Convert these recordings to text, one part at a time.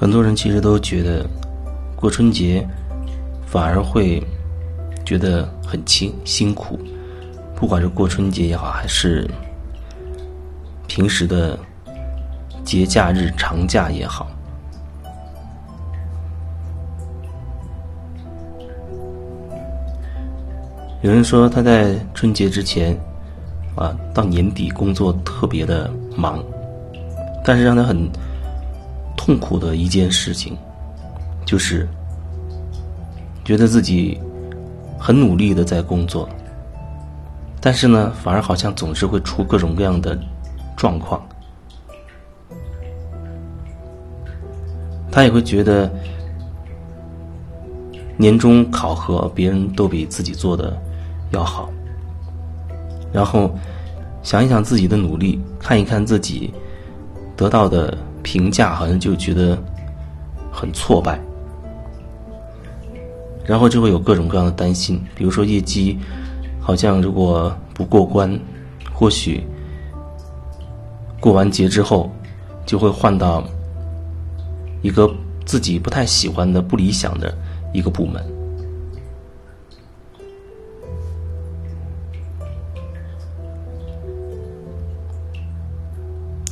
很多人其实都觉得过春节反而会觉得很辛辛苦，不管是过春节也好，还是平时的节假日长假也好。有人说他在春节之前，啊，到年底工作特别的忙，但是让他很痛苦的一件事情，就是觉得自己很努力的在工作，但是呢，反而好像总是会出各种各样的状况，他也会觉得年终考核别人都比自己做的。要好，然后想一想自己的努力，看一看自己得到的评价，好像就觉得很挫败，然后就会有各种各样的担心，比如说业绩好像如果不过关，或许过完节之后就会换到一个自己不太喜欢的、不理想的一个部门。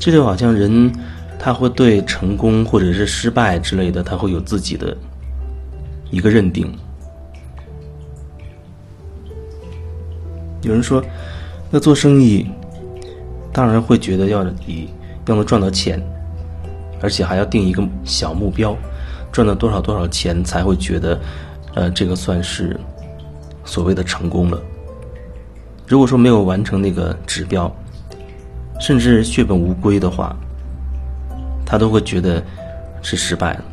这就好像人，他会对成功或者是失败之类的，他会有自己的一个认定。有人说，那做生意当然会觉得要以要能赚到钱，而且还要定一个小目标，赚到多少多少钱才会觉得，呃，这个算是所谓的成功了。如果说没有完成那个指标。甚至血本无归的话，他都会觉得是失败了。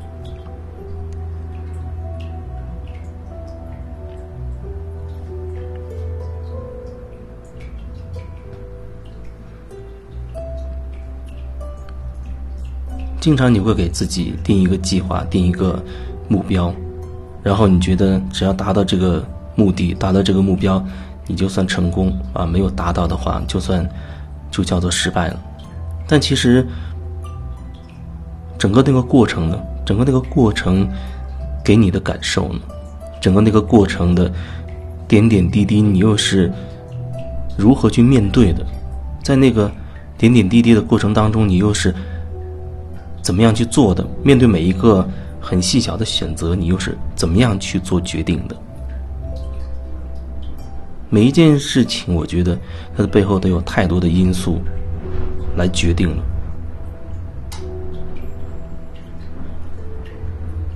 经常你会给自己定一个计划，定一个目标，然后你觉得只要达到这个目的，达到这个目标，你就算成功啊；没有达到的话，就算。就叫做失败了，但其实整个那个过程呢，整个那个过程给你的感受呢，整个那个过程的点点滴滴，你又是如何去面对的？在那个点点滴滴的过程当中，你又是怎么样去做的？面对每一个很细小的选择，你又是怎么样去做决定的？每一件事情，我觉得它的背后都有太多的因素来决定了。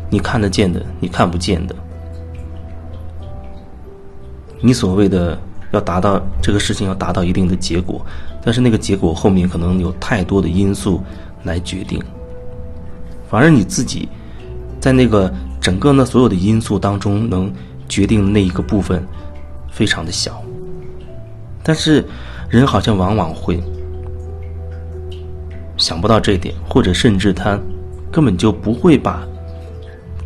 你看得见的，你看不见的，你所谓的要达到这个事情要达到一定的结果，但是那个结果后面可能有太多的因素来决定，反而你自己在那个整个那所有的因素当中能决定那一个部分。非常的小，但是人好像往往会想不到这一点，或者甚至他根本就不会把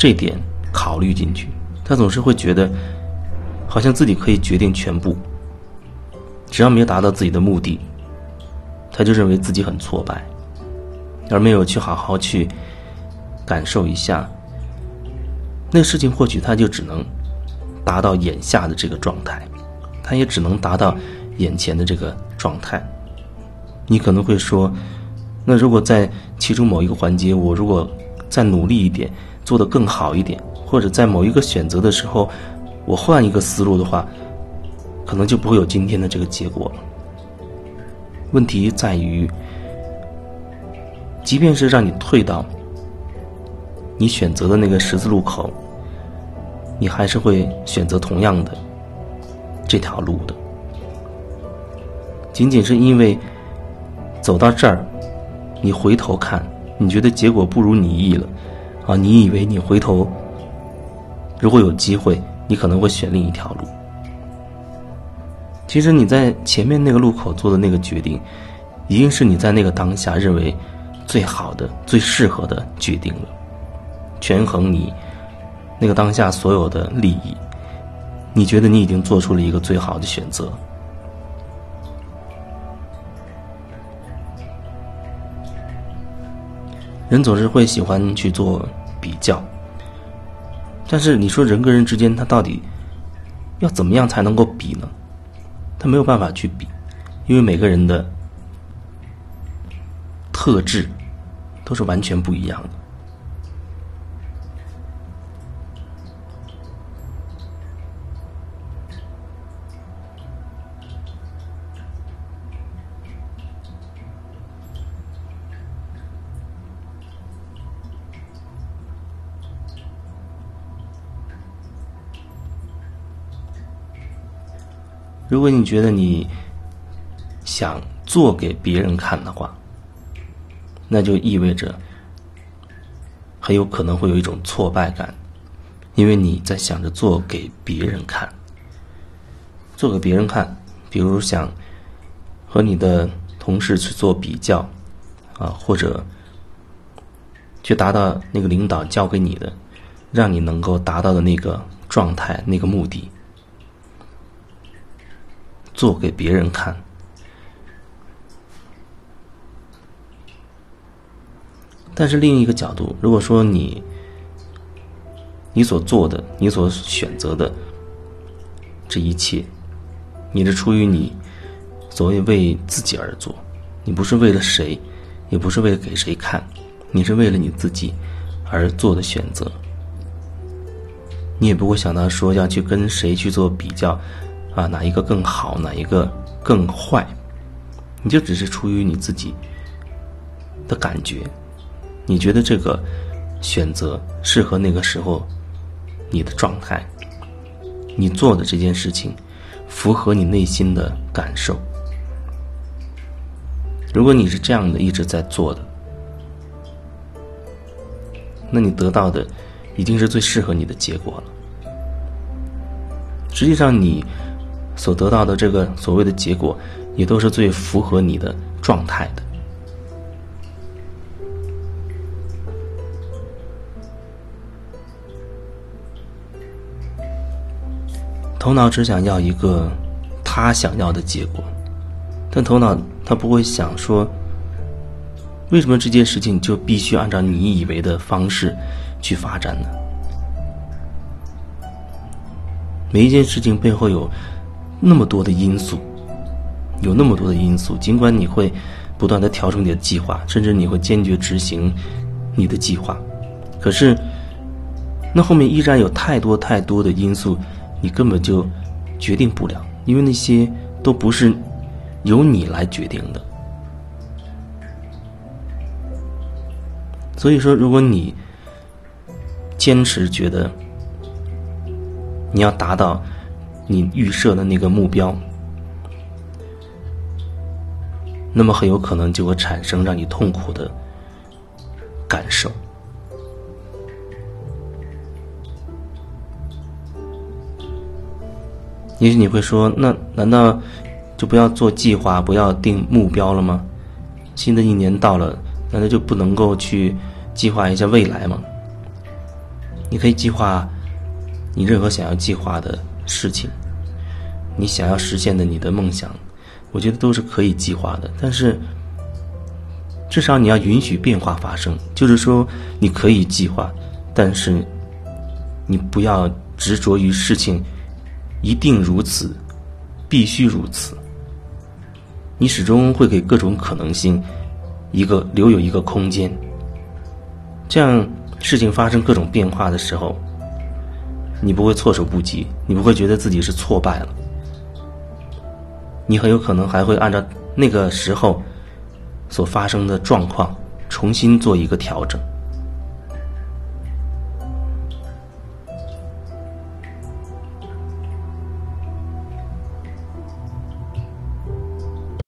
这点考虑进去。他总是会觉得，好像自己可以决定全部，只要没有达到自己的目的，他就认为自己很挫败，而没有去好好去感受一下那事情。或许他就只能。达到眼下的这个状态，他也只能达到眼前的这个状态。你可能会说，那如果在其中某一个环节，我如果再努力一点，做得更好一点，或者在某一个选择的时候，我换一个思路的话，可能就不会有今天的这个结果了。问题在于，即便是让你退到你选择的那个十字路口。你还是会选择同样的这条路的，仅仅是因为走到这儿，你回头看，你觉得结果不如你意了，啊，你以为你回头如果有机会，你可能会选另一条路。其实你在前面那个路口做的那个决定，已经是你在那个当下认为最好的、最适合的决定了，权衡你。那个当下所有的利益，你觉得你已经做出了一个最好的选择？人总是会喜欢去做比较，但是你说人跟人之间，他到底要怎么样才能够比呢？他没有办法去比，因为每个人的特质都是完全不一样的。如果你觉得你想做给别人看的话，那就意味着很有可能会有一种挫败感，因为你在想着做给别人看，做给别人看，比如想和你的同事去做比较，啊，或者去达到那个领导交给你的，让你能够达到的那个状态、那个目的。做给别人看，但是另一个角度，如果说你你所做的、你所选择的这一切，你是出于你所谓为自己而做，你不是为了谁，也不是为了给谁看，你是为了你自己而做的选择，你也不会想到说要去跟谁去做比较。啊，哪一个更好，哪一个更坏？你就只是出于你自己的感觉，你觉得这个选择适合那个时候你的状态，你做的这件事情符合你内心的感受。如果你是这样的一直在做的，那你得到的已经是最适合你的结果了。实际上，你。所得到的这个所谓的结果，也都是最符合你的状态的。头脑只想要一个他想要的结果，但头脑他不会想说，为什么这件事情就必须按照你以为的方式去发展呢？每一件事情背后有。那么多的因素，有那么多的因素。尽管你会不断的调整你的计划，甚至你会坚决执行你的计划，可是那后面依然有太多太多的因素，你根本就决定不了，因为那些都不是由你来决定的。所以说，如果你坚持觉得你要达到。你预设的那个目标，那么很有可能就会产生让你痛苦的感受。也许你会说：“那难道就不要做计划，不要定目标了吗？新的一年到了，难道就不能够去计划一下未来吗？”你可以计划你任何想要计划的。事情，你想要实现的你的梦想，我觉得都是可以计划的。但是，至少你要允许变化发生。就是说，你可以计划，但是你不要执着于事情一定如此，必须如此。你始终会给各种可能性一个留有一个空间。这样，事情发生各种变化的时候。你不会措手不及，你不会觉得自己是挫败了，你很有可能还会按照那个时候所发生的状况重新做一个调整。